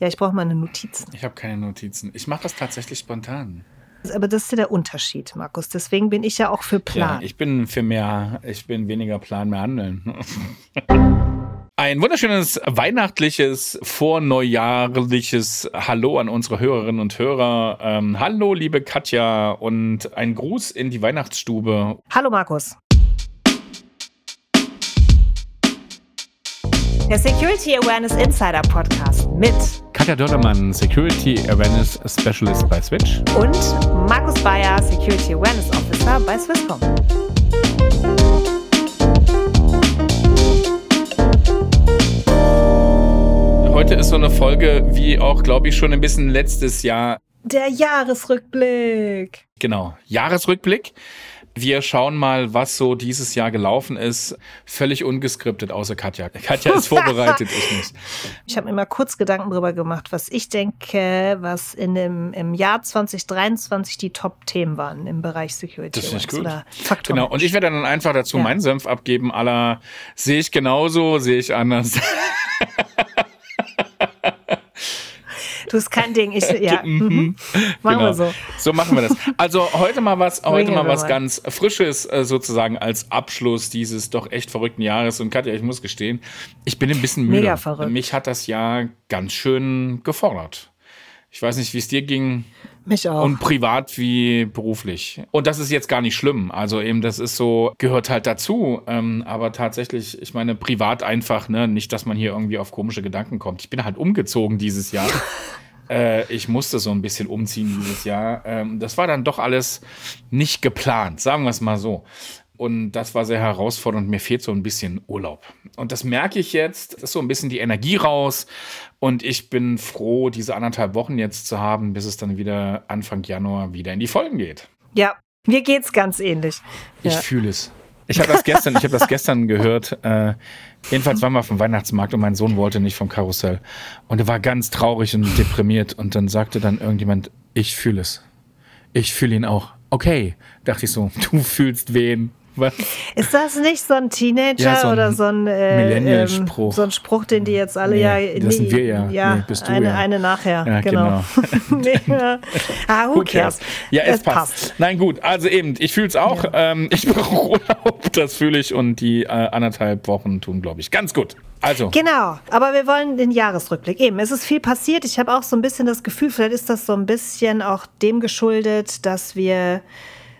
Ja, ich brauche meine Notizen. Ich habe keine Notizen. Ich mache das tatsächlich spontan. Aber das ist ja der Unterschied, Markus. Deswegen bin ich ja auch für Plan. Ja, ich bin für mehr, ich bin weniger Plan, mehr Handeln. Ein wunderschönes weihnachtliches, vorneujahrliches Hallo an unsere Hörerinnen und Hörer. Ähm, hallo, liebe Katja, und ein Gruß in die Weihnachtsstube. Hallo, Markus. Der Security Awareness Insider Podcast mit Katja Dördermann, Security Awareness Specialist bei Switch. und Markus Bayer, Security Awareness Officer bei Swisscom. Heute ist so eine Folge, wie auch, glaube ich, schon ein bisschen letztes Jahr. Der Jahresrückblick. Genau, Jahresrückblick. Wir schauen mal, was so dieses Jahr gelaufen ist. Völlig ungeskriptet, außer Katja. Katja ist vorbereitet, ich nicht. Ich habe mir mal kurz Gedanken darüber gemacht, was ich denke, was in dem, im Jahr 2023 die Top-Themen waren im Bereich Security. Das Awareness gut. Oder Faktoren. Genau, und ich werde dann einfach dazu Ja. meinen Senf abgeben, aller sehe ich genauso, sehe ich anders. Du hast kein Ding. Ich, ja. mhm. Machen Genau. wir so. So machen wir das. Also heute mal was, heute mal was ganz Frisches äh, sozusagen als Abschluss dieses doch echt verrückten Jahres. Und Katja, ich muss gestehen, ich bin ein bisschen müde. Mega verrückt. Mich hat das Jahr ganz schön gefordert. Ich weiß nicht, wie es dir ging. Mich auch. Und privat wie beruflich. Und das ist jetzt gar nicht schlimm. Also eben, das ist so, gehört halt dazu. Ähm, aber tatsächlich, ich meine, privat einfach, ne, nicht, dass man hier irgendwie auf komische Gedanken kommt. Ich bin halt umgezogen dieses Jahr. äh, ich musste so ein bisschen umziehen dieses Jahr. Ähm, das war dann doch alles nicht geplant, sagen wir es mal so. Und das war sehr herausfordernd. Mir fehlt so ein bisschen Urlaub. Und das merke ich jetzt. Es ist so ein bisschen die Energie raus. Und ich bin froh, diese anderthalb Wochen jetzt zu haben, bis es dann wieder Anfang Januar wieder in die Folgen geht. ja, mir geht's ganz ähnlich. Ich Ja. fühle es. Ich habe das gestern, ich habe das gestern gehört. Äh, jedenfalls waren wir auf dem Weihnachtsmarkt und mein Sohn wollte nicht vom Karussell. Und er war ganz traurig und deprimiert. Und dann sagte dann irgendjemand, ich fühle es. Ich fühle ihn auch. Okay, dachte ich so, du fühlst wen? Was? Ist das nicht so ein Teenager Ja, so ein oder so ein äh, Millennial-Spruch. ähm, So ein Spruch, den die jetzt alle Nee, ja. das sind wir ja. Ja, Nee, bist du eine, ja. eine nachher. Ja, genau. nee, ja. ah, who, Who cares? Ja, es, passt. Nein, gut. Also eben, ich fühle es auch. Ähm, ich brauche Urlaub, das fühle ich. Und die äh, anderthalb Wochen tun, glaube ich, ganz gut. Also, Genau, aber wir wollen den Jahresrückblick. Eben, es ist viel passiert. Ich habe auch so ein bisschen das Gefühl, vielleicht ist das so ein bisschen auch dem geschuldet, dass wir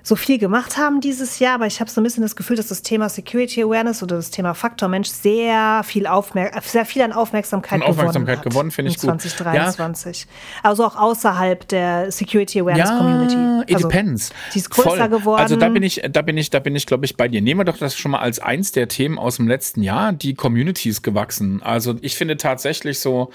so viel gemacht haben dieses Jahr, aber ich habe so ein bisschen das Gefühl, dass das Thema Security Awareness oder das Thema Faktor Mensch sehr viel, Aufmer sehr viel an Aufmerksamkeit, An Aufmerksamkeit gewonnen, hat gewonnen, finde ich in gut. 2023. Also auch außerhalb der Security Awareness ja, Community. it Also, depends. Die ist größer Voll. geworden. Also da bin ich, da bin ich, da bin ich, glaube ich, bei dir. Nehmen wir doch das schon mal als eins der Themen aus dem letzten Jahr. Die Community ist gewachsen. Also ich finde tatsächlich so,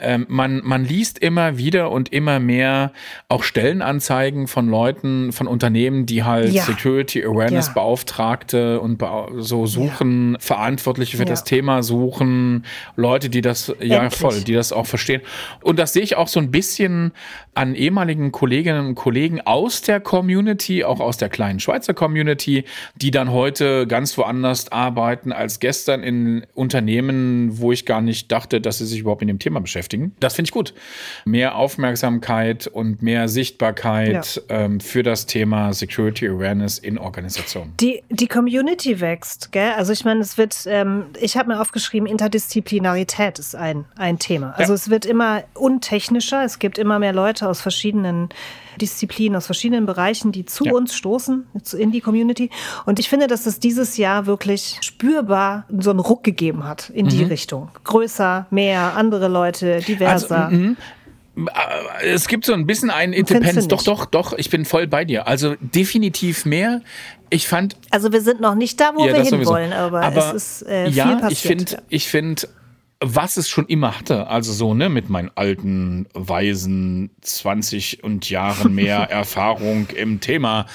ähm, man, man liest immer wieder und immer mehr auch Stellenanzeigen von Leuten, von Unternehmen, die halt Ja. Security Awareness Ja. Beauftragte und bea so suchen, Verantwortliche für Ja. das Thema suchen, Leute, die das, ja Endlich. voll, die das auch verstehen. Und das sehe ich auch so ein bisschen an ehemaligen Kolleginnen und Kollegen aus der Community, auch aus der kleinen Schweizer Community, die dann heute ganz woanders arbeiten als gestern in Unternehmen, wo ich gar nicht dachte, dass sie sich überhaupt mit dem Thema beschäftigen. Das finde ich gut. Mehr Aufmerksamkeit und mehr Sichtbarkeit ähm, für das Thema Security Awareness in Organisationen. Die, die Community wächst, gell? Also ich meine, es wird, ähm, ich habe mir aufgeschrieben, Interdisziplinarität ist ein, ein Thema. Also Ja. es wird immer untechnischer, es gibt immer mehr Leute aus verschiedenen Disziplinen, aus verschiedenen Bereichen, die zu Ja. uns stoßen, in die Community. Und ich finde, dass es dieses Jahr wirklich spürbar so einen Ruck gegeben hat in Mhm. die Richtung. Größer, mehr, andere Leute, diverser. Also, mhm. Äh, Es gibt so ein bisschen einen Independence. Doch, doch, doch. Ich bin voll bei dir. Also definitiv mehr. Ich fand, Also wir sind noch nicht da, wo ja, wir hinwollen, aber, es ist äh, viel ja, passiert. ich finde, ich finde, was es schon immer hatte, also so, ne, mit meinen alten, weisen 20 und Jahren mehr Erfahrung im Thema,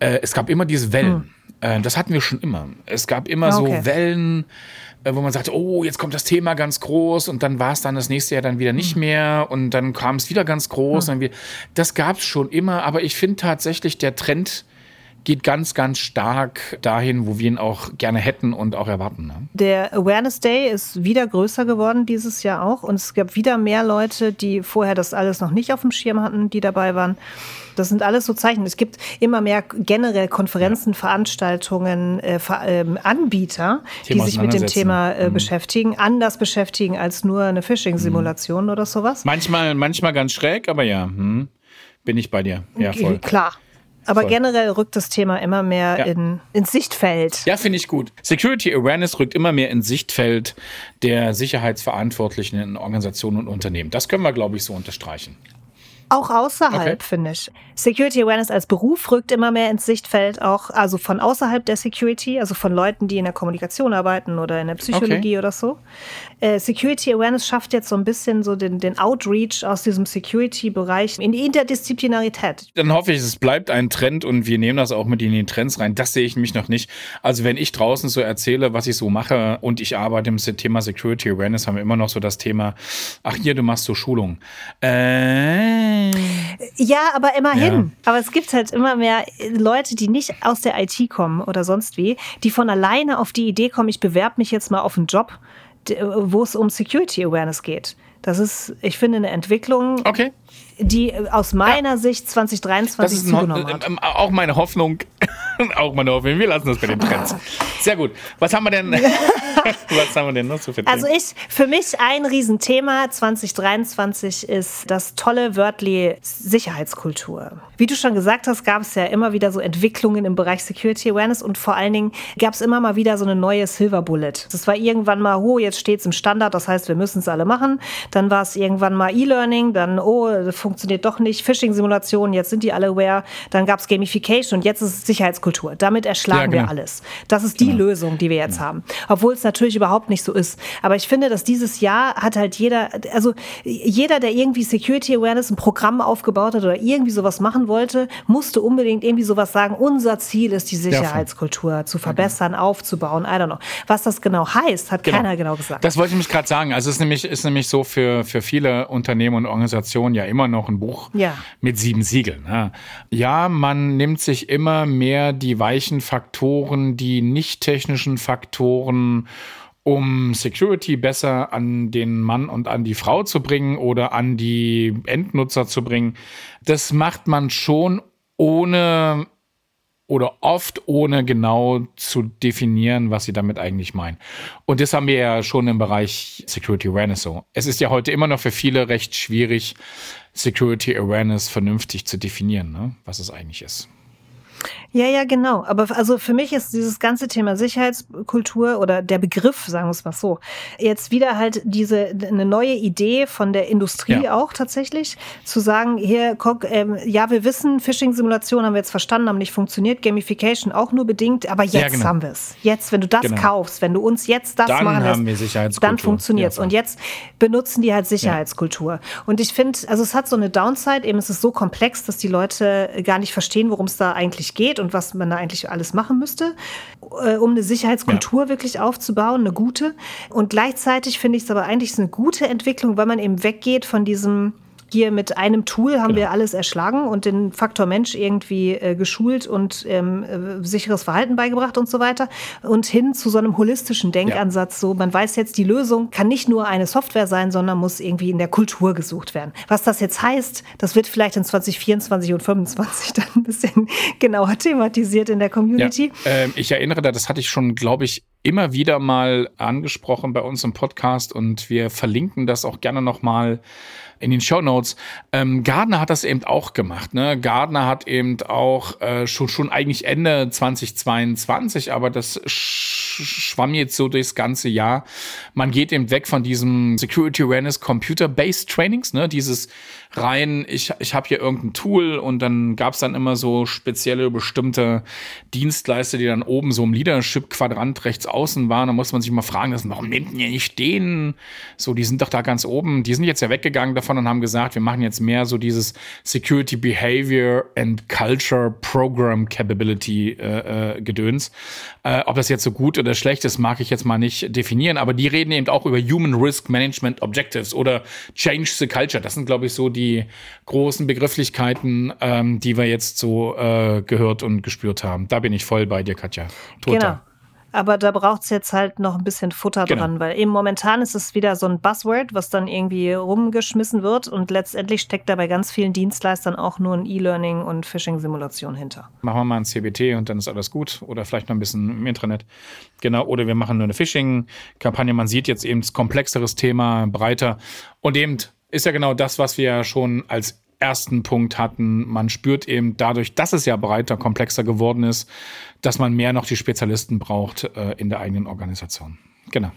äh, es gab immer diese Wellen. Äh, das hatten wir schon immer. Es gab immer Hm. Okay. so Wellen, äh, wo man sagte, oh, jetzt kommt das Thema ganz groß und dann war es dann das nächste Jahr dann wieder nicht Hm. mehr und dann kam es wieder ganz groß. Und dann wieder, das gab es schon immer, aber ich finde tatsächlich, der Trend geht ganz, ganz stark dahin, wo wir ihn auch gerne hätten und auch erwarten. Ne? Der Awareness Day ist wieder größer geworden dieses Jahr auch und es gab wieder mehr Leute, die vorher das alles noch nicht auf dem Schirm hatten, die dabei waren. Das sind alles so Zeichen. Es gibt immer mehr generell Konferenzen, Veranstaltungen, äh, äh, Anbieter, Thema die sich mit dem Thema äh, mhm. beschäftigen, anders beschäftigen als nur eine Phishing-Simulation mhm. oder sowas. Manchmal, manchmal ganz schräg, aber ja, hm, bin ich bei dir. Ja, voll. Klar. Aber Voll. generell rückt das Thema immer mehr ja. in, ins Sichtfeld. Ja, finde ich gut. Security Awareness rückt immer mehr ins Sichtfeld der Sicherheitsverantwortlichen in Organisationen und Unternehmen. Das können wir, glaube ich, so unterstreichen. Auch außerhalb, okay. finde ich. Security Awareness als Beruf rückt immer mehr ins Sichtfeld, auch also von außerhalb der Security, also von Leuten, die in der Kommunikation arbeiten oder in der Psychologie okay. oder so. Äh, Security Awareness schafft jetzt so ein bisschen so den, den Outreach aus diesem Security-Bereich in die Interdisziplinarität. Dann hoffe ich, es bleibt ein Trend und wir nehmen das auch mit in die Trends rein. Das sehe ich mich noch nicht. Also wenn ich draußen so erzähle, was ich so mache und ich arbeite im Thema Security Awareness, haben wir immer noch so das Thema, ach hier, du machst so Schulungen. Äh. Ja, aber immerhin. Ja. Aber es gibt halt immer mehr Leute, die nicht aus der IT kommen oder sonst wie, die von alleine auf die Idee kommen, ich bewerbe mich jetzt mal auf einen Job wo es um Security Awareness geht. Das ist, ich finde, eine Entwicklung, okay. Die aus meiner ja. Sicht 2023 zugenommen hat. Ähm, auch meine Hoffnung, auch meine Hoffnung. Wir lassen das bei den Trends. Sehr gut. Was haben wir denn, was haben wir denn noch zu so Also ich, für mich ein Riesenthema 2023 ist das tolle Wörtli Sicherheitskultur. Wie du schon gesagt hast, gab es ja immer wieder so Entwicklungen im Bereich Security Awareness und vor allen Dingen gab es immer mal wieder so eine neue Silver Bullet. Das war irgendwann mal, oh, jetzt steht es im Standard, das heißt, wir müssen es alle machen. Dann war es irgendwann mal E-Learning, dann, oh, funktioniert doch nicht. Phishing-Simulationen, jetzt sind die alle aware. Dann gab es Gamification und jetzt ist es Sicherheitskultur. Damit erschlagen ja, genau. wir alles. Das ist die genau. Lösung, die wir jetzt ja. haben. Obwohl es natürlich überhaupt nicht so ist. Aber ich finde, dass dieses Jahr hat halt jeder, also jeder, der irgendwie Security Awareness ein Programm aufgebaut hat oder irgendwie sowas machen wollte, musste unbedingt irgendwie sowas sagen. Unser Ziel ist, die Sicherheitskultur ja, zu verbessern, aufzubauen. I don't know. Was das genau heißt, hat genau. keiner genau gesagt. Das wollte ich mich gerade sagen. Also es ist nämlich, ist nämlich so für, für viele Unternehmen und Organisationen ja immer noch ein Buch ja. mit sieben Siegeln. Ne? Ja, man nimmt sich immer mehr die weichen Faktoren, die nicht technischen Faktoren um Security besser an den Mann und an die Frau zu bringen oder an die Endnutzer zu bringen. Das macht man schon ohne oder oft ohne genau zu definieren, was sie damit eigentlich meinen. Und das haben wir ja schon im Bereich Security Awareness so. Es ist ja heute immer noch für viele recht schwierig, Security Awareness vernünftig zu definieren, ne? was es eigentlich ist. Ja, ja, genau. Aber also für mich ist dieses ganze Thema Sicherheitskultur oder der Begriff, sagen wir es mal so, jetzt wieder halt diese eine neue Idee von der Industrie ja. auch tatsächlich, zu sagen, hier, guck, ähm, ja, wir wissen, Phishing-Simulation haben wir jetzt verstanden, haben nicht funktioniert, Gamification auch nur bedingt, aber jetzt ja, genau. haben wir es. Jetzt, wenn du das genau. kaufst, wenn du uns jetzt das dann machen lässt, dann funktioniert es. Ja, und jetzt benutzen die halt Sicherheitskultur. Und ich finde, also es hat so eine Downside, eben es ist so komplex, dass die Leute gar nicht verstehen, worum es da eigentlich geht und was man da eigentlich alles machen müsste, äh, um eine Sicherheitskultur ja. wirklich aufzubauen, eine gute. Und gleichzeitig finde ich es aber eigentlich eine gute Entwicklung, weil man eben weggeht von diesem hier mit einem Tool haben genau. wir alles erschlagen und den Faktor Mensch irgendwie äh, geschult und ähm, äh, sicheres Verhalten beigebracht und so weiter. Und hin zu so einem holistischen Denkansatz. Ja. So, man weiß jetzt, die Lösung kann nicht nur eine Software sein, sondern muss irgendwie in der Kultur gesucht werden. Was das jetzt heißt, das wird vielleicht in 2024 und 2025 dann ein bisschen genauer thematisiert in der Community. Ja, äh, ich erinnere da, das hatte ich schon, glaube ich, immer wieder mal angesprochen bei uns im Podcast und wir verlinken das auch gerne nochmal in den Show Notes. Ähm, Gardner hat das eben auch gemacht. Ne? Gardner hat eben auch äh, schon, schon eigentlich Ende 2022, aber das sch schwamm jetzt so durchs ganze Jahr. Man geht eben weg von diesem Security Awareness Computer-Based Trainings, ne? dieses rein, ich, ich habe hier irgendein Tool und dann gab es dann immer so spezielle bestimmte Dienstleister, die dann oben so im Leadership-Quadrant rechts außen waren. Da muss man sich mal fragen warum nimmt ihr nicht den? So, die sind doch da ganz oben. Die sind jetzt ja weggegangen davon davon und haben gesagt, wir machen jetzt mehr so dieses Security Behavior and Culture Program Capability äh, äh, Gedöns. Äh, ob das jetzt so gut oder schlecht ist, mag ich jetzt mal nicht definieren, aber die reden eben auch über Human Risk Management Objectives oder Change the Culture. Das sind, glaube ich, so die großen Begrifflichkeiten, ähm, die wir jetzt so äh, gehört und gespürt haben. Da bin ich voll bei dir, Katja. Total. Genau. Aber da braucht es jetzt halt noch ein bisschen Futter genau. dran, weil eben momentan ist es wieder so ein Buzzword, was dann irgendwie rumgeschmissen wird und letztendlich steckt da bei ganz vielen Dienstleistern auch nur ein E-Learning und Phishing-Simulation hinter. Machen wir mal ein CBT und dann ist alles gut oder vielleicht noch ein bisschen im Intranet. Genau, oder wir machen nur eine Phishing-Kampagne. Man sieht jetzt eben das komplexeres Thema, breiter und eben ist ja genau das, was wir schon als ersten Punkt hatten. Man spürt eben dadurch, dass es ja breiter, komplexer geworden ist, dass man mehr noch die Spezialisten braucht äh, in der eigenen Organisation. Genau.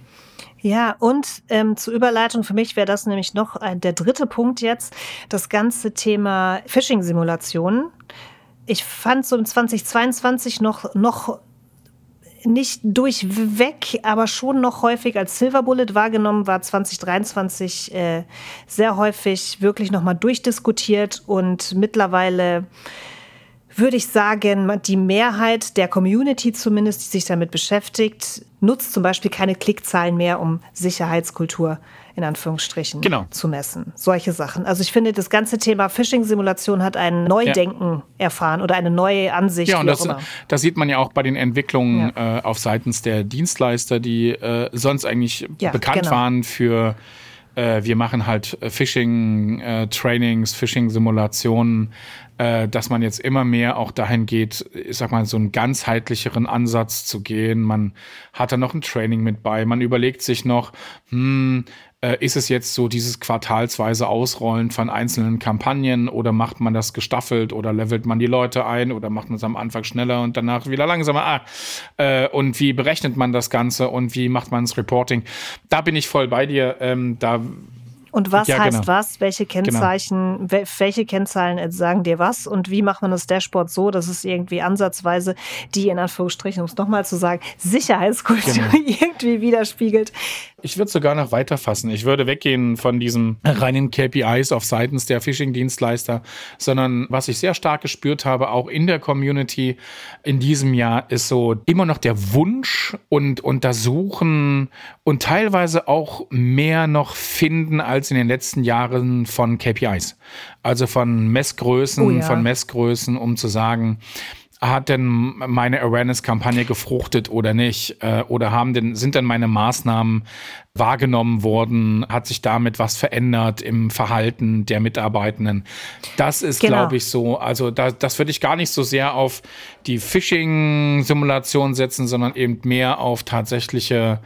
Ja, und ähm, zur Überleitung für mich wäre das nämlich noch ein, der dritte Punkt jetzt, das ganze Thema Phishing-Simulationen. Ich fand so im 2022 noch, noch nicht durchweg, aber schon noch häufig als Silver Bullet wahrgenommen, war 2023 äh, sehr häufig wirklich nochmal durchdiskutiert und mittlerweile würde ich sagen, die Mehrheit der Community zumindest, die sich damit beschäftigt, nutzt zum Beispiel keine Klickzahlen mehr, um Sicherheitskultur in Anführungsstrichen genau. zu messen. Solche Sachen. Also ich finde, das ganze Thema Phishing-Simulation hat ein Neudenken ja. erfahren oder eine neue Ansicht. Ja, und das, das, sieht man ja auch bei den Entwicklungen ja. äh, auf seitens der Dienstleister, die äh, sonst eigentlich ja, bekannt genau. waren für äh, wir machen halt Phishing-Trainings, äh, Phishing-Simulationen, äh, dass man jetzt immer mehr auch dahin geht, ich sag mal, so einen ganzheitlicheren Ansatz zu gehen. Man hat da noch ein Training mit bei. Man überlegt sich noch, hm, äh, ist es jetzt so dieses quartalsweise Ausrollen von einzelnen Kampagnen oder macht man das gestaffelt oder levelt man die Leute ein oder macht man es am Anfang schneller und danach wieder langsamer? Ah, äh, und wie berechnet man das Ganze und wie macht man das Reporting? Da bin ich voll bei dir. Ähm, da und was ja, heißt genau. was? Welche genau. Kennzeichen, genau. welche Kennzahlen sagen dir was? Und wie macht man das Dashboard so, dass es irgendwie ansatzweise die, in Anführungsstrichen, um es nochmal zu sagen, Sicherheitskultur genau. irgendwie widerspiegelt? Ich würde sogar noch weiter fassen. Ich würde weggehen von diesen reinen KPIs auf seitens der Phishing-Dienstleister, sondern was ich sehr stark gespürt habe, auch in der Community in diesem Jahr, ist so immer noch der Wunsch und Untersuchen und teilweise auch mehr noch finden als in den letzten Jahren von KPIs. Also von Messgrößen, oh ja. von Messgrößen, um zu sagen, hat denn meine Awareness-Kampagne gefruchtet oder nicht? Äh, oder haben denn, sind denn meine Maßnahmen wahrgenommen worden? Hat sich damit was verändert im Verhalten der Mitarbeitenden? Das ist, genau. glaube ich, so. Also da, das würde ich gar nicht so sehr auf die Phishing-Simulation setzen, sondern eben mehr auf tatsächliche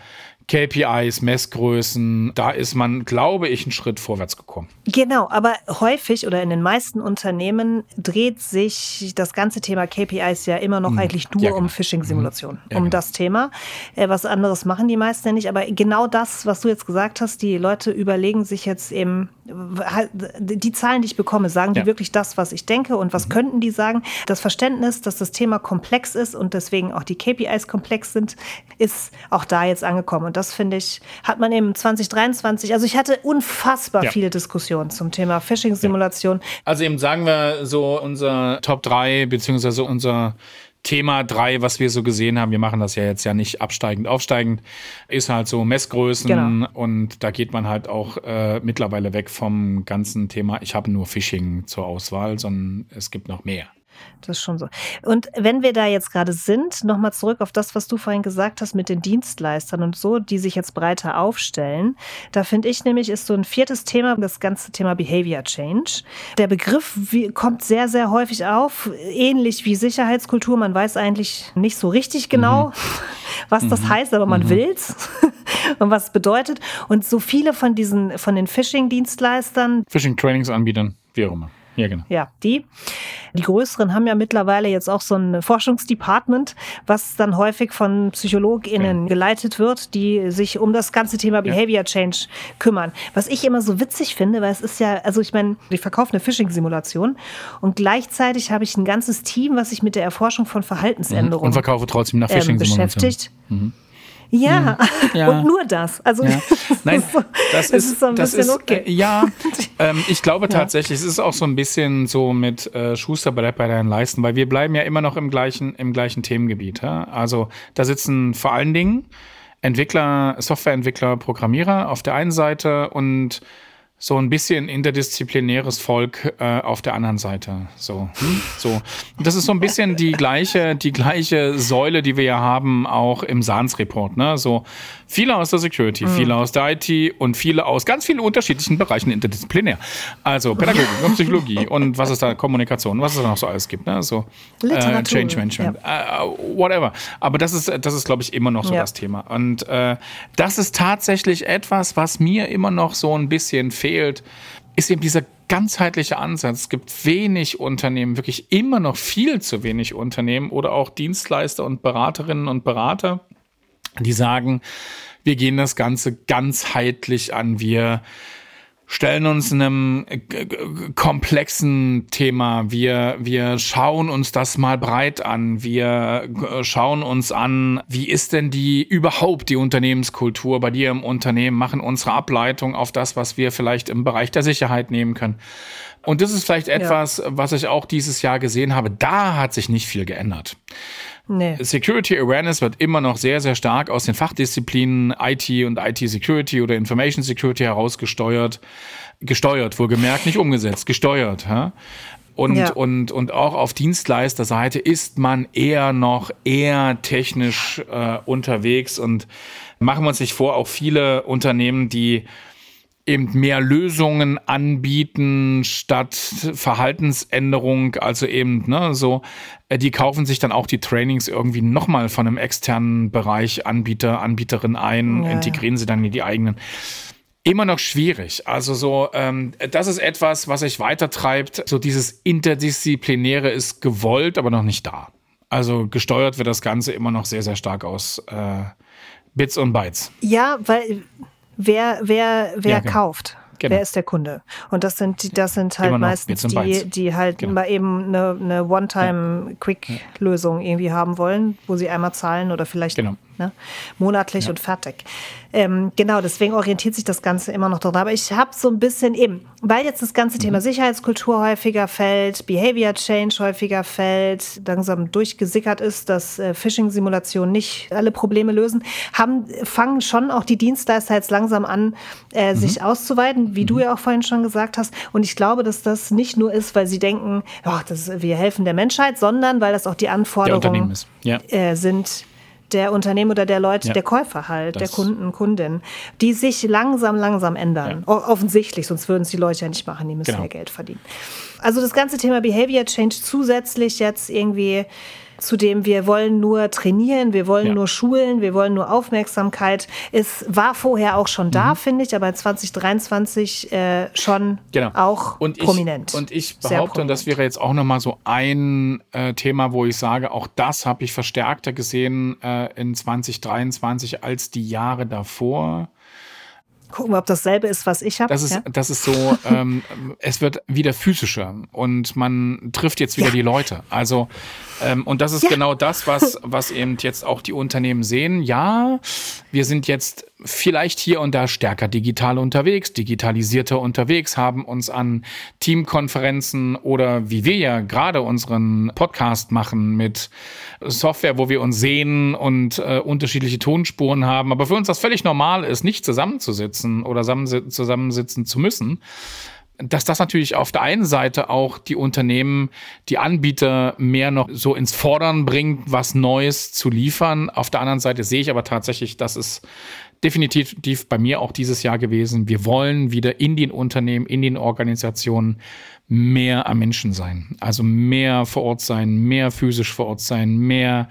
KPIs, Messgrößen, da ist man, glaube ich, einen Schritt vorwärts gekommen. Genau, aber häufig oder in den meisten Unternehmen dreht sich das ganze Thema KPIs ja immer noch hm. eigentlich nur ja, genau. um Phishing-Simulationen, hm. ja, um genau. das Thema. Äh, was anderes machen die meisten ja nicht, aber genau das, was du jetzt gesagt hast, die Leute überlegen sich jetzt eben, die Zahlen, die ich bekomme, sagen die wirklich das, was ich denke und was mhm. könnten die sagen? Das Verständnis, dass das Thema komplex ist und deswegen auch die KPIs komplex sind, ist auch da jetzt angekommen. Und das finde ich, hat man eben 2023, also ich hatte unfassbar ja. viele Diskussionen zum Thema Phishing-Simulation. Ja. Also eben sagen wir so unser Top 3 beziehungsweise unser Thema 3, was wir so gesehen haben, wir machen das ja jetzt ja nicht absteigend, aufsteigend, ist halt so Messgrößen genau. und da geht man halt auch äh, mittlerweile weg vom ganzen Thema, ich habe nur Phishing zur Auswahl, sondern es gibt noch mehr. Das ist schon so. Und wenn wir da jetzt gerade sind, nochmal zurück auf das, was du vorhin gesagt hast mit den Dienstleistern und so, die sich jetzt breiter aufstellen. Da finde ich nämlich, ist so ein viertes Thema, das ganze Thema Behavior Change. Der Begriff kommt sehr, sehr häufig auf, ähnlich wie Sicherheitskultur. Man weiß eigentlich nicht so richtig genau, mhm. was das mhm. heißt, aber man mhm. will's und was es bedeutet. Und so viele von diesen, von den Phishing-Dienstleistern. Phishing-Trainingsanbietern, wie auch immer. Ja, genau. Ja, die. Die größeren haben ja mittlerweile jetzt auch so ein Forschungsdepartment, was dann häufig von PsychologInnen ja. geleitet wird, die sich um das ganze Thema Behavior ja. Change kümmern. Was ich immer so witzig finde, weil es ist ja, also ich meine, ich verkaufe eine Phishing-Simulation und gleichzeitig habe ich ein ganzes Team, was sich mit der Erforschung von Verhaltensänderungen mhm. und verkaufe trotzdem nach ähm, Phishing-Simulationen. beschäftigt. Mhm. Ja, hm. ja. und nur das. Also ja. Nein, das ist, so ein das bisschen ist, okay. Äh, ja, ähm, ich glaube tatsächlich, es ist auch so ein bisschen so mit äh, Schuster bei deinen Leisten, weil wir bleiben ja immer noch im gleichen, im gleichen Themengebiet. Also da sitzen vor allen Dingen Entwickler, Softwareentwickler, Programmierer auf der einen Seite und so ein bisschen interdisziplinäres Volk äh, auf der anderen Seite. So, hm? so. Das ist so ein bisschen die gleiche, die gleiche Säule, die wir ja haben, auch im SANS-Report. Ne? So viele aus der Security, mhm. viele aus der IT und viele aus ganz vielen unterschiedlichen Bereichen interdisziplinär. Also Pädagogik und Psychologie und was es da Kommunikation, was es da noch so alles gibt. Ne? So äh, Change Management, ja. uh, whatever. Aber das ist, das ist, glaube ich, immer noch so ja. das Thema. Und äh, das ist tatsächlich etwas, was mir immer noch so ein bisschen fehlt fehlt, ist eben dieser ganzheitliche Ansatz. Es gibt wenig Unternehmen, wirklich immer noch viel zu wenig Unternehmen oder auch Dienstleister und Beraterinnen und Berater, die sagen, wir gehen das Ganze ganzheitlich an. Wir stellen uns einem komplexen Thema. Wir, wir schauen uns das mal breit an. Wir schauen uns an, wie ist denn die überhaupt die Unternehmenskultur bei dir im Unternehmen, machen unsere Ableitung auf das, was wir vielleicht im Bereich der Sicherheit nehmen können. Und das ist vielleicht etwas, ja. was ich auch dieses Jahr gesehen habe. Da hat sich nicht viel geändert. Nee. Security Awareness wird immer noch sehr, sehr stark aus den Fachdisziplinen IT und IT Security oder Information Security herausgesteuert. Gesteuert, wohlgemerkt, nicht umgesetzt, gesteuert. Ja? Und, ja. und, und auch auf Dienstleisterseite ist man eher noch eher technisch äh, unterwegs und machen wir uns nicht vor, auch viele Unternehmen, die eben mehr Lösungen anbieten statt Verhaltensänderung. Also eben, ne, so, äh, die kaufen sich dann auch die Trainings irgendwie nochmal von einem externen Bereich, Anbieter, Anbieterin ein, ja, integrieren sie dann in die eigenen. Immer noch schwierig. Also so, ähm, das ist etwas, was sich weitertreibt. So dieses Interdisziplinäre ist gewollt, aber noch nicht da. Also gesteuert wird das Ganze immer noch sehr, sehr stark aus äh, Bits und Bytes. Ja, weil wer, wer, wer ja, genau. kauft. Genau. Wer ist der Kunde? Und das sind, das sind halt meistens die, die halt genau. mal eben eine, eine One-Time-Quick-Lösung irgendwie haben wollen, wo sie einmal zahlen oder vielleicht genau. Ne, monatlich ja. und fertig. Ähm, genau, deswegen orientiert sich das Ganze immer noch daran. Aber ich habe so ein bisschen eben, weil jetzt das ganze mhm. Thema Sicherheitskultur häufiger fällt, Behavior Change häufiger fällt, langsam durchgesickert ist, dass äh, Phishing-Simulationen nicht alle Probleme lösen, haben, fangen schon auch die Dienstleister jetzt langsam an, äh, mhm. sich auszuweiten, wie mhm. du ja auch vorhin schon gesagt hast. Und ich glaube, dass das nicht nur ist, weil sie denken, oh, das, wir helfen der Menschheit, sondern weil das auch die Anforderungen ja. äh, sind der Unternehmen oder der Leute, ja, der Käufer halt, der Kunden, Kundin, die sich langsam, langsam ändern. Ja. Offensichtlich, sonst würden es die Leute ja nicht machen, die müssen genau. ja Geld verdienen. Also das ganze Thema Behavior Change zusätzlich jetzt irgendwie zu dem wir wollen nur trainieren, wir wollen ja. nur schulen, wir wollen nur Aufmerksamkeit. Es war vorher auch schon da, mhm. finde ich, aber 2023 äh, schon genau. auch und prominent. Ich, und ich behaupte, und das wäre jetzt auch nochmal so ein äh, Thema, wo ich sage, auch das habe ich verstärkter gesehen äh, in 2023 als die Jahre davor. Gucken wir, ob dasselbe ist, was ich habe. Das ist, ja? das ist so, ähm, es wird wieder physischer und man trifft jetzt wieder ja. die Leute. Also, ähm, und das ist ja. genau das, was, was eben jetzt auch die Unternehmen sehen. Ja, wir sind jetzt vielleicht hier und da stärker digital unterwegs, digitalisierter unterwegs, haben uns an Teamkonferenzen oder wie wir ja gerade unseren Podcast machen mit Software, wo wir uns sehen und äh, unterschiedliche Tonspuren haben. Aber für uns das völlig normal ist, nicht zusammenzusitzen oder zusammensitzen zu müssen dass das natürlich auf der einen Seite auch die Unternehmen, die Anbieter mehr noch so ins Fordern bringt, was Neues zu liefern. Auf der anderen Seite sehe ich aber tatsächlich, dass es definitiv bei mir auch dieses Jahr gewesen. Wir wollen wieder in den Unternehmen, in den Organisationen mehr am Menschen sein. Also mehr vor Ort sein, mehr physisch vor Ort sein, mehr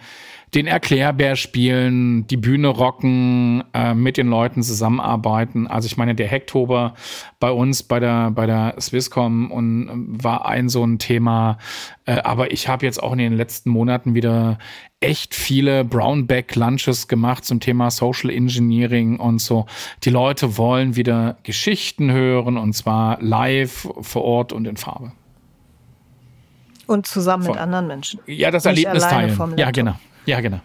den Erklärbär spielen, die Bühne rocken, äh, mit den Leuten zusammenarbeiten. Also ich meine, der Hecktober bei uns bei der bei der Swisscom und äh, war ein so ein Thema. Äh, aber ich habe jetzt auch in den letzten Monaten wieder echt viele Brownback Lunches gemacht zum Thema Social Engineering und so. Die Leute wollen wieder Geschichten hören und zwar live vor Ort und in Farbe. Und zusammen Voll. mit anderen Menschen. Ja, das Nicht Erlebnis teilen. Ja, genau. Ja, genau.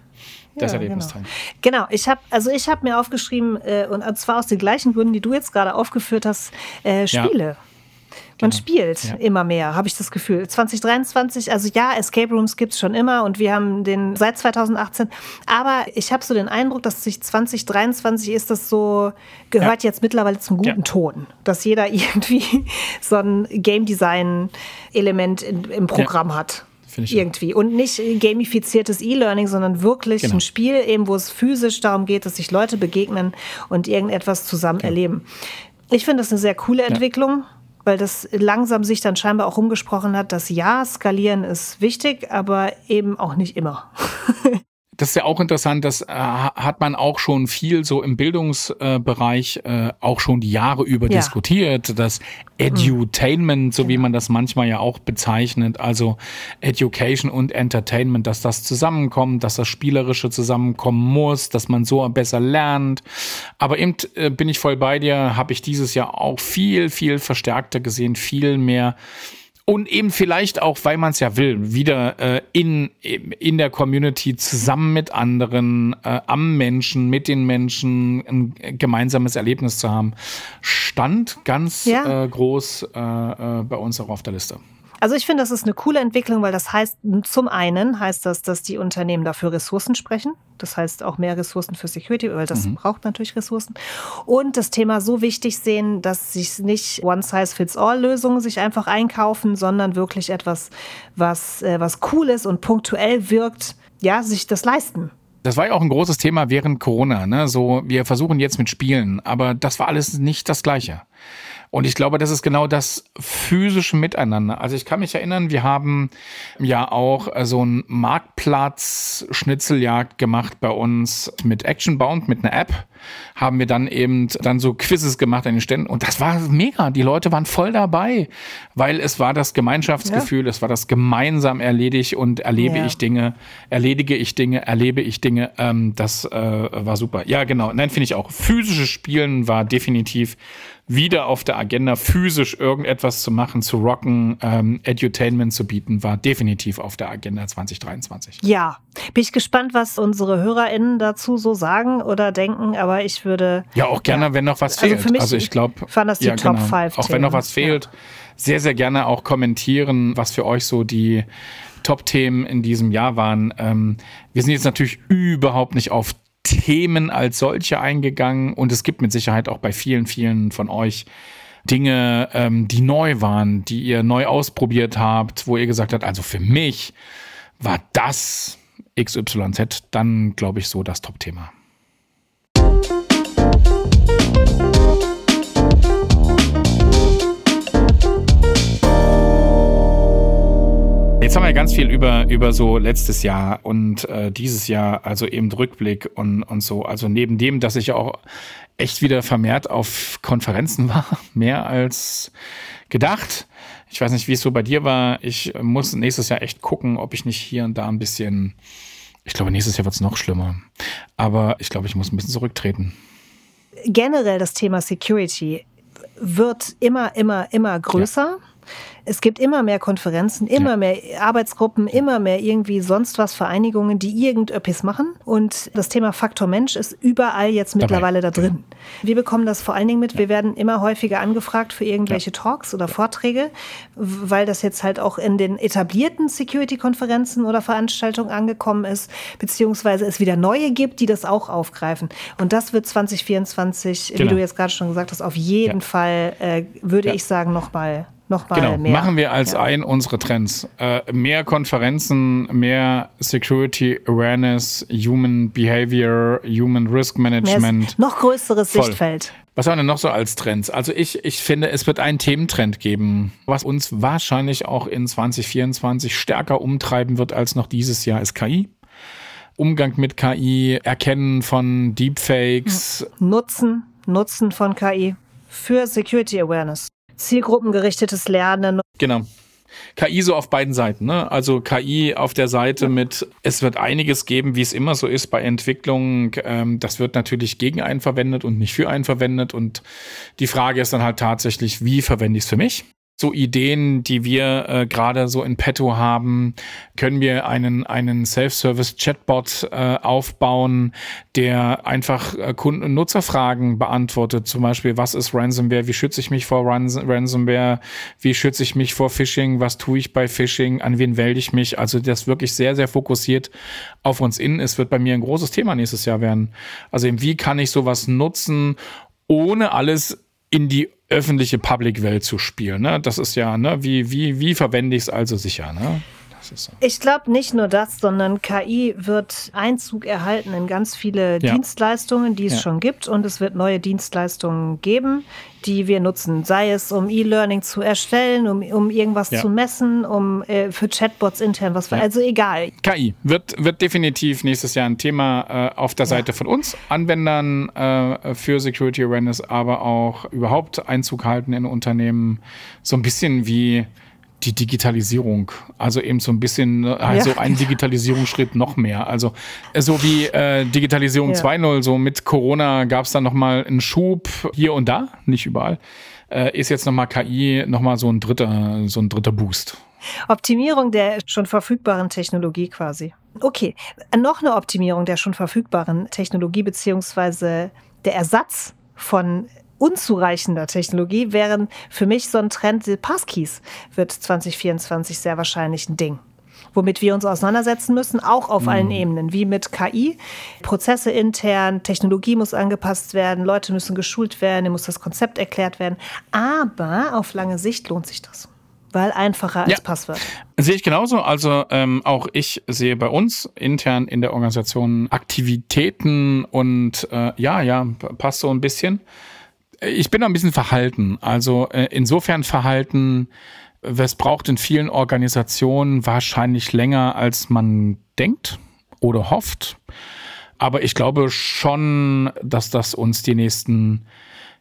das Ja, Erlebnis genau. teilen. Genau, ich habe also ich habe mir aufgeschrieben äh, und zwar aus den gleichen Gründen, die du jetzt gerade aufgeführt hast, äh, Spiele. Man Genau. spielt Ja. immer mehr, habe ich das Gefühl. 2023, also ja, Escape Rooms gibt's schon immer und wir haben den seit 2018. Aber ich habe so den Eindruck, dass sich 2023 ist das so, gehört jetzt mittlerweile zum guten Ja. Ton. Dass jeder irgendwie so ein Game Design-Element in- im Programm hat. Finde ich auch. irgendwie. Und nicht gamifiziertes E-Learning, sondern wirklich Genau. ein Spiel, eben, wo es physisch darum geht, dass sich Leute begegnen und irgendetwas zusammen erleben. Ich finde das eine sehr coole Entwicklung, weil das langsam sich dann scheinbar auch rumgesprochen hat, dass ja, skalieren ist wichtig, aber eben auch nicht immer. Das ist ja auch interessant, das äh, hat man auch schon viel so im Bildungsbereich äh, auch schon die Jahre über Ja. diskutiert. Das Edutainment, so wie man das manchmal ja auch bezeichnet, also Education und Entertainment, dass das zusammenkommt, dass das Spielerische zusammenkommen muss, dass man so besser lernt. Aber eben äh, bin ich voll bei dir, habe ich dieses Jahr auch viel, viel verstärkter gesehen, viel mehr und eben vielleicht auch, weil man es ja will, wieder äh, in, in der Community zusammen mit anderen, äh, am Menschen, mit den Menschen ein gemeinsames Erlebnis zu haben, stand ganz Ja. äh, groß äh, äh, bei uns auch auf der Liste. Also ich finde, das ist eine coole Entwicklung, weil das heißt, zum einen heißt das, dass die Unternehmen dafür Ressourcen sprechen. Das heißt auch mehr Ressourcen für Security, weil das braucht natürlich Ressourcen. Und das Thema so wichtig sehen, dass sich nicht One-Size-Fits-All-Lösungen sich einfach einkaufen, sondern wirklich etwas, was, äh, was cool ist und punktuell wirkt, ja, sich das leisten. Das war ja auch ein großes Thema während Corona. Ne? So, wir versuchen jetzt mit Spielen, aber das war alles nicht das Gleiche. Und ich glaube, das ist genau das physische Miteinander. Also ich kann mich erinnern, wir haben ja auch äh, so ein Marktplatz-Schnitzeljagd gemacht bei uns mit Actionbound, mit einer App. Haben wir dann eben dann so Quizzes gemacht an den Ständen. Und das war mega. Die Leute waren voll dabei, weil es war das Gemeinschaftsgefühl, es war das gemeinsam erledigt und erlebe Ja. ich Dinge, erledige ich Dinge, erlebe ich Dinge. Ähm, das äh, war super. Ja, genau. Nein, finde ich auch. Physisches Spielen war definitiv wieder auf der Agenda, physisch irgendetwas zu machen, zu rocken, ähm, Edutainment zu bieten, war definitiv auf der Agenda 2023. Ja, bin ich gespannt, was unsere HörerInnen dazu so sagen oder denken, aber ich würde. Ja, auch gerne, wenn noch was Also fehlt. für mich also ich glaube, waren das die Top five Auch wenn noch was fehlt, sehr, sehr gerne auch kommentieren, was für euch so die Top-Themen in diesem Jahr waren. Ähm, wir sind jetzt natürlich überhaupt nicht auf Themen als solche eingegangen und es gibt mit Sicherheit auch bei vielen, vielen von euch Dinge, ähm, die neu waren, die ihr neu ausprobiert habt, wo ihr gesagt habt, also für mich war das XYZ dann, glaube ich, so das Top-Thema. Jetzt haben wir ganz viel über, über so letztes Jahr und äh, dieses Jahr, also eben Rückblick und, und so. Also neben dem, dass ich auch echt wieder vermehrt auf Konferenzen war, mehr als gedacht. Ich weiß nicht, wie es so bei dir war. Ich muss nächstes Jahr echt gucken, ob ich nicht hier und da ein bisschen, ich glaube, nächstes Jahr wird es noch schlimmer. Aber ich glaube, ich muss ein bisschen zurücktreten. generell das Thema Security wird immer, immer, immer größer. Es gibt immer mehr Konferenzen, immer Ja. mehr Arbeitsgruppen, immer mehr irgendwie sonst was Vereinigungen, die irgendetwas machen. Und das Thema Faktor Mensch ist überall jetzt mittlerweile da drin. Wir bekommen das vor allen Dingen mit. Wir werden immer häufiger angefragt für irgendwelche Talks oder Vorträge, weil das jetzt halt auch in den etablierten Security-Konferenzen oder Veranstaltungen angekommen ist, beziehungsweise es wieder neue gibt, die das auch aufgreifen. Und das wird 2024, wie Genau. du jetzt gerade schon gesagt hast, auf jeden Ja. Fall, äh, würde Ja. ich sagen, nochmal noch mal Genau, mehr. machen wir als Ja. ein unsere Trends. Äh, mehr Konferenzen, mehr Security Awareness, Human Behavior, Human Risk Management. noch größeres Voll. Sichtfeld. Was haben wir denn noch so als Trends? Also ich, ich finde, es wird einen Thementrend geben, was uns wahrscheinlich auch in 2024 stärker umtreiben wird als noch dieses Jahr, ist KI. Umgang mit KI, Erkennen von Deepfakes, Nutzen, Nutzen von KI für Security Awareness. Zielgruppengerichtetes Lernen. Genau. KI so auf beiden Seiten, ne? Also KI auf der Seite mit, es wird einiges geben, wie es immer so ist bei Entwicklung. Ähm, das wird natürlich gegen einen verwendet und nicht für einen verwendet. Und die Frage ist dann halt tatsächlich, wie verwende ich es für mich? So Ideen, die wir äh, gerade so in petto haben. Können wir einen, einen Self-Service-Chatbot äh, aufbauen, der einfach äh, Kunden- und Nutzerfragen beantwortet? Zum Beispiel, was ist Ransomware? Wie schütze ich mich vor Rans Ransomware? Wie schütze ich mich vor Phishing? Was tue ich bei Phishing? An wen melde ich mich? Also das wirklich sehr, sehr fokussiert auf uns innen. Es wird bei mir ein großes Thema nächstes Jahr werden. Also eben, wie kann ich sowas nutzen, ohne alles in die öffentliche Public-Welt zu spielen. Ne? Das ist ja, ne, wie, wie, wie verwende ich es also sicher? Ne? So. Ich glaube nicht nur das, sondern KI wird Einzug erhalten in ganz viele ja. Dienstleistungen, die es ja. schon gibt. Und es wird neue Dienstleistungen geben, die wir nutzen. Sei es, um E-Learning zu erstellen, um, um irgendwas ja. zu messen, um äh, für Chatbots intern was. Also egal. KI wird, wird definitiv nächstes Jahr ein Thema äh, auf der Seite von uns, Anwendern äh, für Security Awareness, aber auch überhaupt Einzug halten in Unternehmen. So ein bisschen wie die Digitalisierung. Also eben so ein bisschen, also ja. ein Digitalisierungsschritt noch mehr. Also äh, so wie äh, Digitalisierung ja. 2.0, so mit Corona gab es dann nochmal einen Schub hier und da, nicht überall. Äh, ist jetzt nochmal KI nochmal so ein dritter, so ein dritter Boost. Optimierung der schon verfügbaren Technologie quasi. Okay, noch eine Optimierung der schon verfügbaren Technologie beziehungsweise der Ersatz von unzureichender Technologie wären für mich so ein Trend, Passkeys wird 2024 sehr wahrscheinlich ein Ding womit wir uns auseinandersetzen müssen, auch auf mhm. allen Ebenen, wie mit KI. Prozesse intern, Technologie muss angepasst werden, Leute müssen geschult werden, muss das Konzept erklärt werden. Aber auf lange Sicht lohnt sich das. Weil einfacher als ja. Passwort. Sehe ich genauso. Also ähm, auch ich sehe bei uns intern in der Organisation Aktivitäten und äh, ja, ja, passt so ein bisschen. Ich bin ein bisschen verhalten. Also äh, insofern verhalten, es braucht in vielen Organisationen wahrscheinlich länger, als man denkt oder hofft. Aber ich glaube schon, dass das uns die nächsten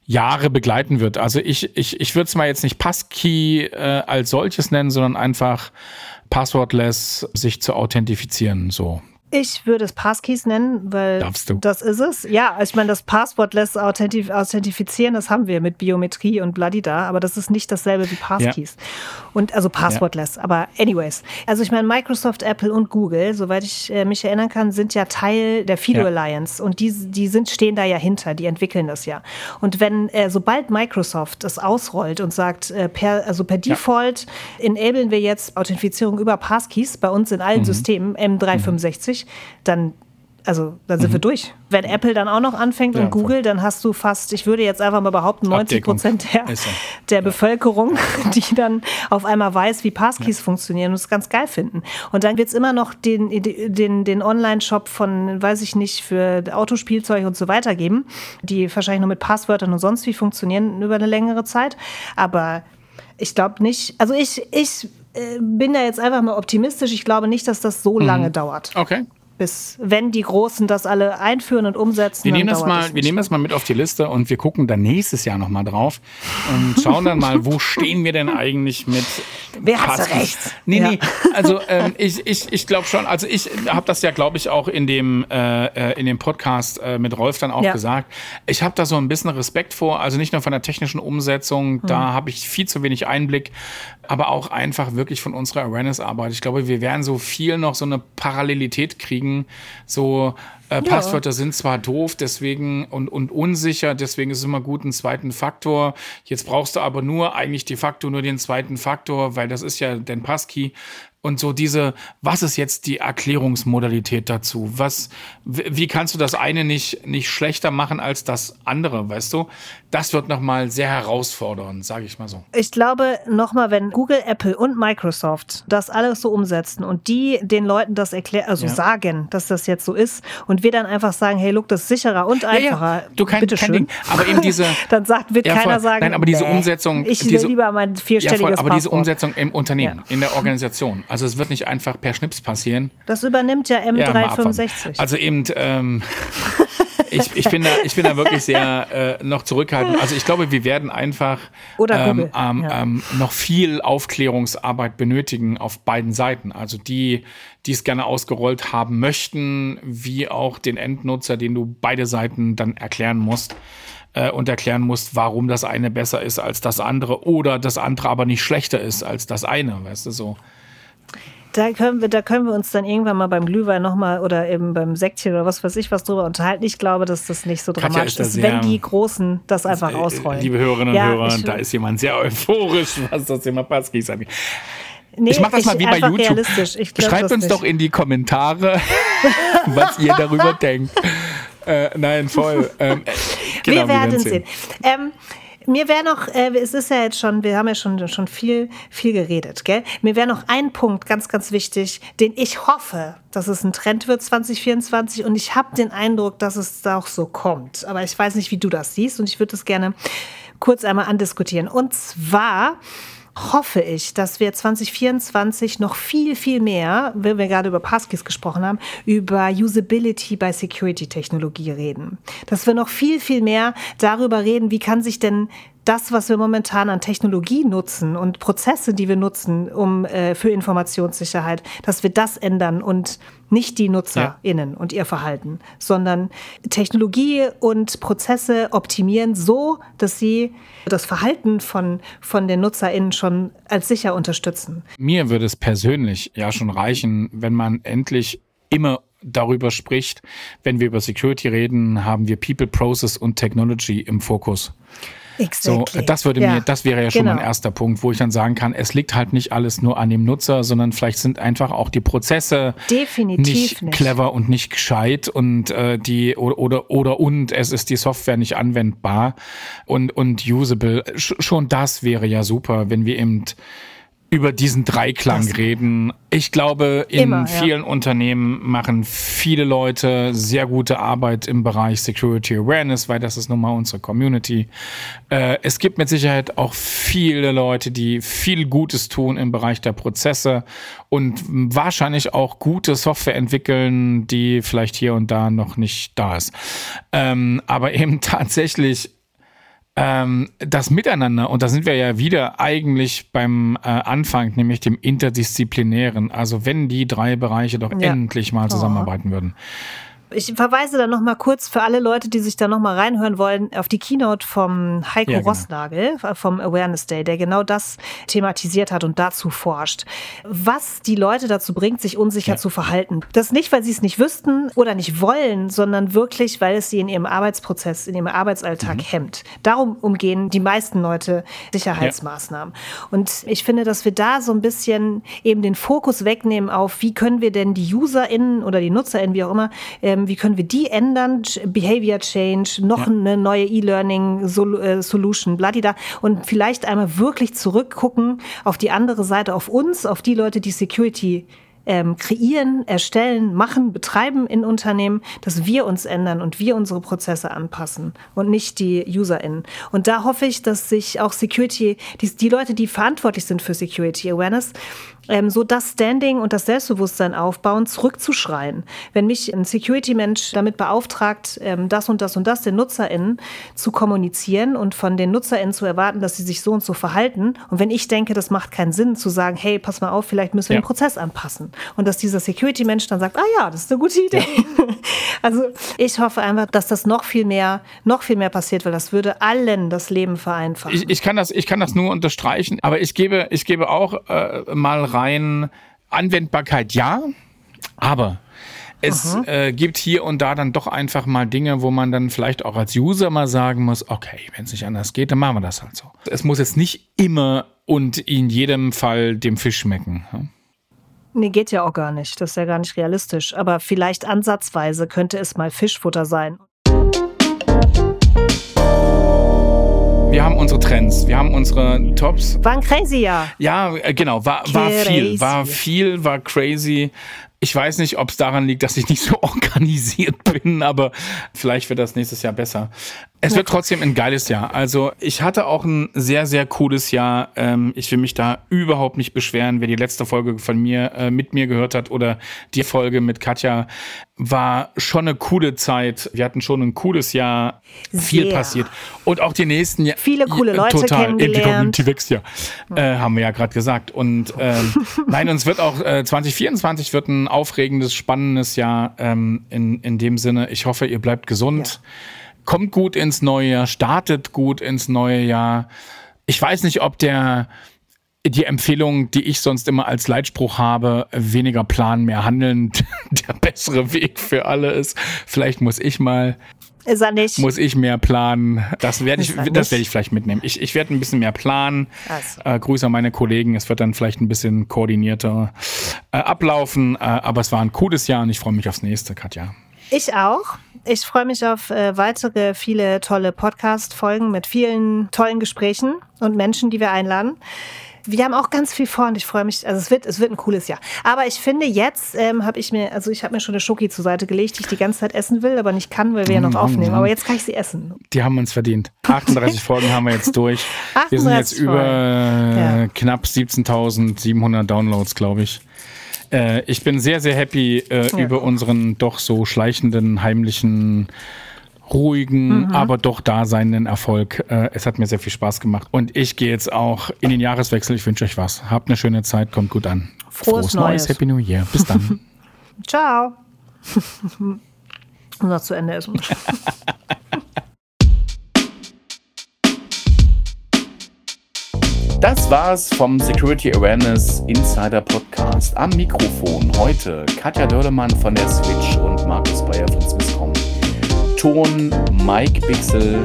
Jahre begleiten wird. Also ich, ich, ich würde es mal jetzt nicht Passkey äh, als solches nennen, sondern einfach passwortless sich zu authentifizieren. So, ich würde es Passkeys nennen, weil das ist es. Ja, ich meine, das Passwort lässt authentif authentifizieren, das haben wir mit Biometrie und Bladida, aber das ist nicht dasselbe wie Passkeys. Ja. Und also Passwortless, ja. aber anyways. Also ich meine, Microsoft, Apple und Google, soweit ich äh, mich erinnern kann, sind ja Teil der FIDO ja. Alliance und die, die sind, stehen da ja hinter, die entwickeln das ja. Und wenn, äh, sobald Microsoft es ausrollt und sagt, äh, per, also per Default enablen wir jetzt Authentifizierung über Passkeys bei uns in allen mhm. Systemen, M365, durch, dann also dann sind mhm. wir durch. Wenn Apple dann auch noch anfängt ja, und Google, voll. dann hast du fast, ich würde jetzt einfach mal behaupten, 90 Prozent der, der ja. Bevölkerung, die dann auf einmal weiß, wie Passkeys ja. funktionieren und es ganz geil finden. Und dann wird es immer noch den, den, den Online-Shop von, weiß ich nicht, für Autospielzeug und so weiter geben, die wahrscheinlich nur mit Passwörtern und sonst wie funktionieren über eine längere Zeit. Aber ich glaube nicht, also ich, ich bin da jetzt einfach mal optimistisch. Ich glaube nicht, dass das so mhm. lange dauert. Okay bis wenn die Großen das alle einführen und umsetzen. Wir nehmen das mal, wir nehmen das mal mit auf die Liste und wir gucken dann nächstes Jahr noch mal drauf und schauen dann mal, wo stehen wir denn eigentlich mit. Wer hat recht? Nee, ja. nee. Also ähm, ich, ich, ich glaube schon. Also ich habe das ja, glaube ich, auch in dem äh, äh, in dem Podcast äh, mit Rolf dann auch ja. gesagt. Ich habe da so ein bisschen Respekt vor. Also nicht nur von der technischen Umsetzung, hm. da habe ich viel zu wenig Einblick, aber auch einfach wirklich von unserer Awareness-Arbeit. Ich glaube, wir werden so viel noch so eine Parallelität kriegen kriegen. So äh, ja. Passwörter sind zwar doof, deswegen und, und unsicher, deswegen ist es immer gut, einen zweiten Faktor. Jetzt brauchst du aber nur eigentlich de facto nur den zweiten Faktor, weil das ist ja dein Passkey. Und so diese, was ist jetzt die Erklärungsmodalität dazu? Was, wie kannst du das eine nicht, nicht schlechter machen als das andere, weißt du? Das wird nochmal sehr herausfordernd, sage ich mal so. Ich glaube, nochmal, wenn Google, Apple und Microsoft das alles so umsetzen und die den Leuten das erklären, also ja. sagen, dass das jetzt so ist und wir dann einfach sagen, hey, look, das ist sicherer und einfacher. Ja, ja. Du kein, kein Ding. Aber eben diese. dann sagt, wird keiner voll. sagen. Nein, aber diese Umsetzung. Ich will diese, lieber mein vierstelliges ja, voll, Aber diese Umsetzung im Unternehmen, in der Organisation. Also es wird nicht einfach per Schnips passieren. Das übernimmt ja M365. Ja, also eben, ähm, ich, ich, bin da, ich bin da wirklich sehr äh, noch zurückhaltend. Also ich glaube, wir werden einfach ähm, ähm, ja. ähm, noch viel Aufklärungsarbeit benötigen auf beiden Seiten. Also die, die es gerne ausgerollt haben möchten, wie auch den Endnutzer, den du beide Seiten dann erklären musst äh, und erklären musst, warum das eine besser ist als das andere oder das andere aber nicht schlechter ist als das eine, weißt du so. Da können wir, da können wir uns dann irgendwann mal beim Glühwein nochmal oder eben beim Sektchen oder was weiß ich was drüber unterhalten. Ich glaube, dass das nicht so dramatisch ist, ist wenn die Großen das einfach ausrollen. Liebe Hörerinnen und ja, Hörer, da ist jemand sehr euphorisch, was das Thema Paskis angeht. Nee, ich mach das ich mal wie bei YouTube. Schreibt uns nicht. doch in die Kommentare, was ihr darüber denkt. Äh, nein, voll. Ähm, äh, genau, wir werden sehen. sehen. Ähm, mir wäre noch, äh, es ist ja jetzt schon, wir haben ja schon, schon viel, viel geredet, gell? Mir wäre noch ein Punkt ganz, ganz wichtig, den ich hoffe, dass es ein Trend wird 2024 und ich habe den Eindruck, dass es da auch so kommt. Aber ich weiß nicht, wie du das siehst und ich würde das gerne kurz einmal andiskutieren. Und zwar, hoffe ich, dass wir 2024 noch viel, viel mehr, wenn wir gerade über Passkeys gesprochen haben, über Usability bei Security-Technologie reden. Dass wir noch viel, viel mehr darüber reden, wie kann sich denn das, was wir momentan an Technologie nutzen und Prozesse, die wir nutzen, um äh, für Informationssicherheit, dass wir das ändern und nicht die NutzerInnen ja. und ihr Verhalten, sondern Technologie und Prozesse optimieren so, dass sie das Verhalten von, von den NutzerInnen schon als sicher unterstützen. Mir würde es persönlich ja schon reichen, wenn man endlich immer darüber spricht, wenn wir über Security reden, haben wir People, Process und Technology im Fokus. Exactly. So, das würde ja. mir, das wäre ja schon genau. mein erster Punkt, wo ich dann sagen kann, es liegt halt nicht alles nur an dem Nutzer, sondern vielleicht sind einfach auch die Prozesse Definitiv nicht, nicht. clever und nicht gescheit und äh, die oder, oder oder und es ist die Software nicht anwendbar und und usable. Schon das wäre ja super, wenn wir eben über diesen Dreiklang das reden. Ich glaube, in immer, vielen ja. Unternehmen machen viele Leute sehr gute Arbeit im Bereich Security Awareness, weil das ist nun mal unsere Community. Äh, es gibt mit Sicherheit auch viele Leute, die viel Gutes tun im Bereich der Prozesse und wahrscheinlich auch gute Software entwickeln, die vielleicht hier und da noch nicht da ist. Ähm, aber eben tatsächlich ähm, das Miteinander, und da sind wir ja wieder eigentlich beim äh, Anfang, nämlich dem Interdisziplinären. Also wenn die drei Bereiche doch ja. endlich mal zusammenarbeiten oh. würden. Ich verweise dann noch mal kurz für alle Leute, die sich da noch mal reinhören wollen, auf die Keynote vom Heiko ja, genau. Rossnagel vom Awareness Day, der genau das thematisiert hat und dazu forscht. Was die Leute dazu bringt, sich unsicher ja. zu verhalten. Das nicht, weil sie es nicht wüssten oder nicht wollen, sondern wirklich, weil es sie in ihrem Arbeitsprozess, in ihrem Arbeitsalltag mhm. hemmt. Darum umgehen die meisten Leute Sicherheitsmaßnahmen. Ja. Und ich finde, dass wir da so ein bisschen eben den Fokus wegnehmen auf, wie können wir denn die UserInnen oder die NutzerInnen, wie auch immer, äh, ähm, wie können wir die ändern? Behavior Change, noch ja. eine neue E-Learning-Solution, äh, bladida. Und vielleicht einmal wirklich zurückgucken auf die andere Seite, auf uns, auf die Leute, die Security ähm, kreieren, erstellen, machen, betreiben in Unternehmen, dass wir uns ändern und wir unsere Prozesse anpassen und nicht die UserInnen. Und da hoffe ich, dass sich auch Security, die, die Leute, die verantwortlich sind für Security Awareness, ähm, so das Standing und das Selbstbewusstsein aufbauen, zurückzuschreien. Wenn mich ein Security-Mensch damit beauftragt, ähm, das und das und das den NutzerInnen zu kommunizieren und von den NutzerInnen zu erwarten, dass sie sich so und so verhalten. Und wenn ich denke, das macht keinen Sinn, zu sagen, hey, pass mal auf, vielleicht müssen wir ja. den Prozess anpassen. Und dass dieser Security-Mensch dann sagt, ah ja, das ist eine gute Idee. Ja. also ich hoffe einfach, dass das noch viel mehr, noch viel mehr passiert, weil das würde allen das Leben vereinfachen. Ich, ich kann das, ich kann das nur unterstreichen, aber ich gebe, ich gebe auch äh, mal rein, Anwendbarkeit ja, aber es äh, gibt hier und da dann doch einfach mal Dinge, wo man dann vielleicht auch als User mal sagen muss, okay, wenn es nicht anders geht, dann machen wir das halt so. Es muss jetzt nicht immer und in jedem Fall dem Fisch schmecken. Ja? Nee, geht ja auch gar nicht. Das ist ja gar nicht realistisch. Aber vielleicht ansatzweise könnte es mal Fischfutter sein. Wir haben unsere Trends, wir haben unsere Tops. War ein crazy Jahr. Ja, äh, genau, war, war viel, war viel, war crazy. Ich weiß nicht, ob es daran liegt, dass ich nicht so organisiert bin, aber vielleicht wird das nächstes Jahr besser. Es wird trotzdem ein geiles Jahr. Also ich hatte auch ein sehr, sehr cooles Jahr. Ähm, ich will mich da überhaupt nicht beschweren. Wer die letzte Folge von mir äh, mit mir gehört hat oder die Folge mit Katja, war schon eine coole Zeit. Wir hatten schon ein cooles Jahr. Sehr. Viel passiert. Und auch die nächsten Jahre. Viele coole Leute total. kennengelernt. Die Community wächst ja. Äh, haben wir ja gerade gesagt. Und ähm, nein, uns wird auch äh, 2024 wird ein aufregendes, spannendes Jahr ähm, in, in dem Sinne. Ich hoffe, ihr bleibt gesund. Ja kommt gut ins neue Jahr, startet gut ins neue Jahr. Ich weiß nicht, ob der die Empfehlung, die ich sonst immer als Leitspruch habe, weniger planen, mehr handeln, der bessere Weg für alle ist. Vielleicht muss ich mal ist er nicht. Muss ich mehr planen. Das werde ich, das werde ich vielleicht mitnehmen. Ich, ich werde ein bisschen mehr planen. Also. Äh, Grüße an meine Kollegen. Es wird dann vielleicht ein bisschen koordinierter äh, ablaufen. Äh, aber es war ein cooles Jahr und ich freue mich aufs nächste, Katja. Ich auch. Ich freue mich auf äh, weitere viele tolle Podcast-Folgen mit vielen tollen Gesprächen und Menschen, die wir einladen wir haben auch ganz viel vor und ich freue mich. Also es wird, es wird ein cooles Jahr. Aber ich finde, jetzt ähm, habe ich mir, also ich habe mir schon eine Schoki zur Seite gelegt, die ich die ganze Zeit essen will, aber nicht kann, weil wir ja noch mm, aufnehmen. Aber jetzt kann ich sie essen. Die haben uns verdient. 38 Folgen haben wir jetzt durch. Wir sind jetzt über ja. knapp 17.700 Downloads, glaube ich. Äh, ich bin sehr, sehr happy äh, ja. über unseren doch so schleichenden, heimlichen ruhigen, mhm. aber doch daseinenden Erfolg. Äh, es hat mir sehr viel Spaß gemacht. Und ich gehe jetzt auch in den Jahreswechsel. Ich wünsche euch was. Habt eine schöne Zeit, kommt gut an. Frohes, Frohes Neues. Neues. Happy New Year. Bis dann. Ciao. Unser zu Ende ist. Das war's vom Security Awareness Insider Podcast. Am Mikrofon heute Katja Dörlemann von der Switch und Markus Bayer von Swisscom. Ton Mike Bixel,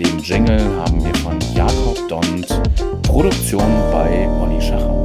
den Jingle haben wir von Jakob Dont, Produktion bei Olli Schacher.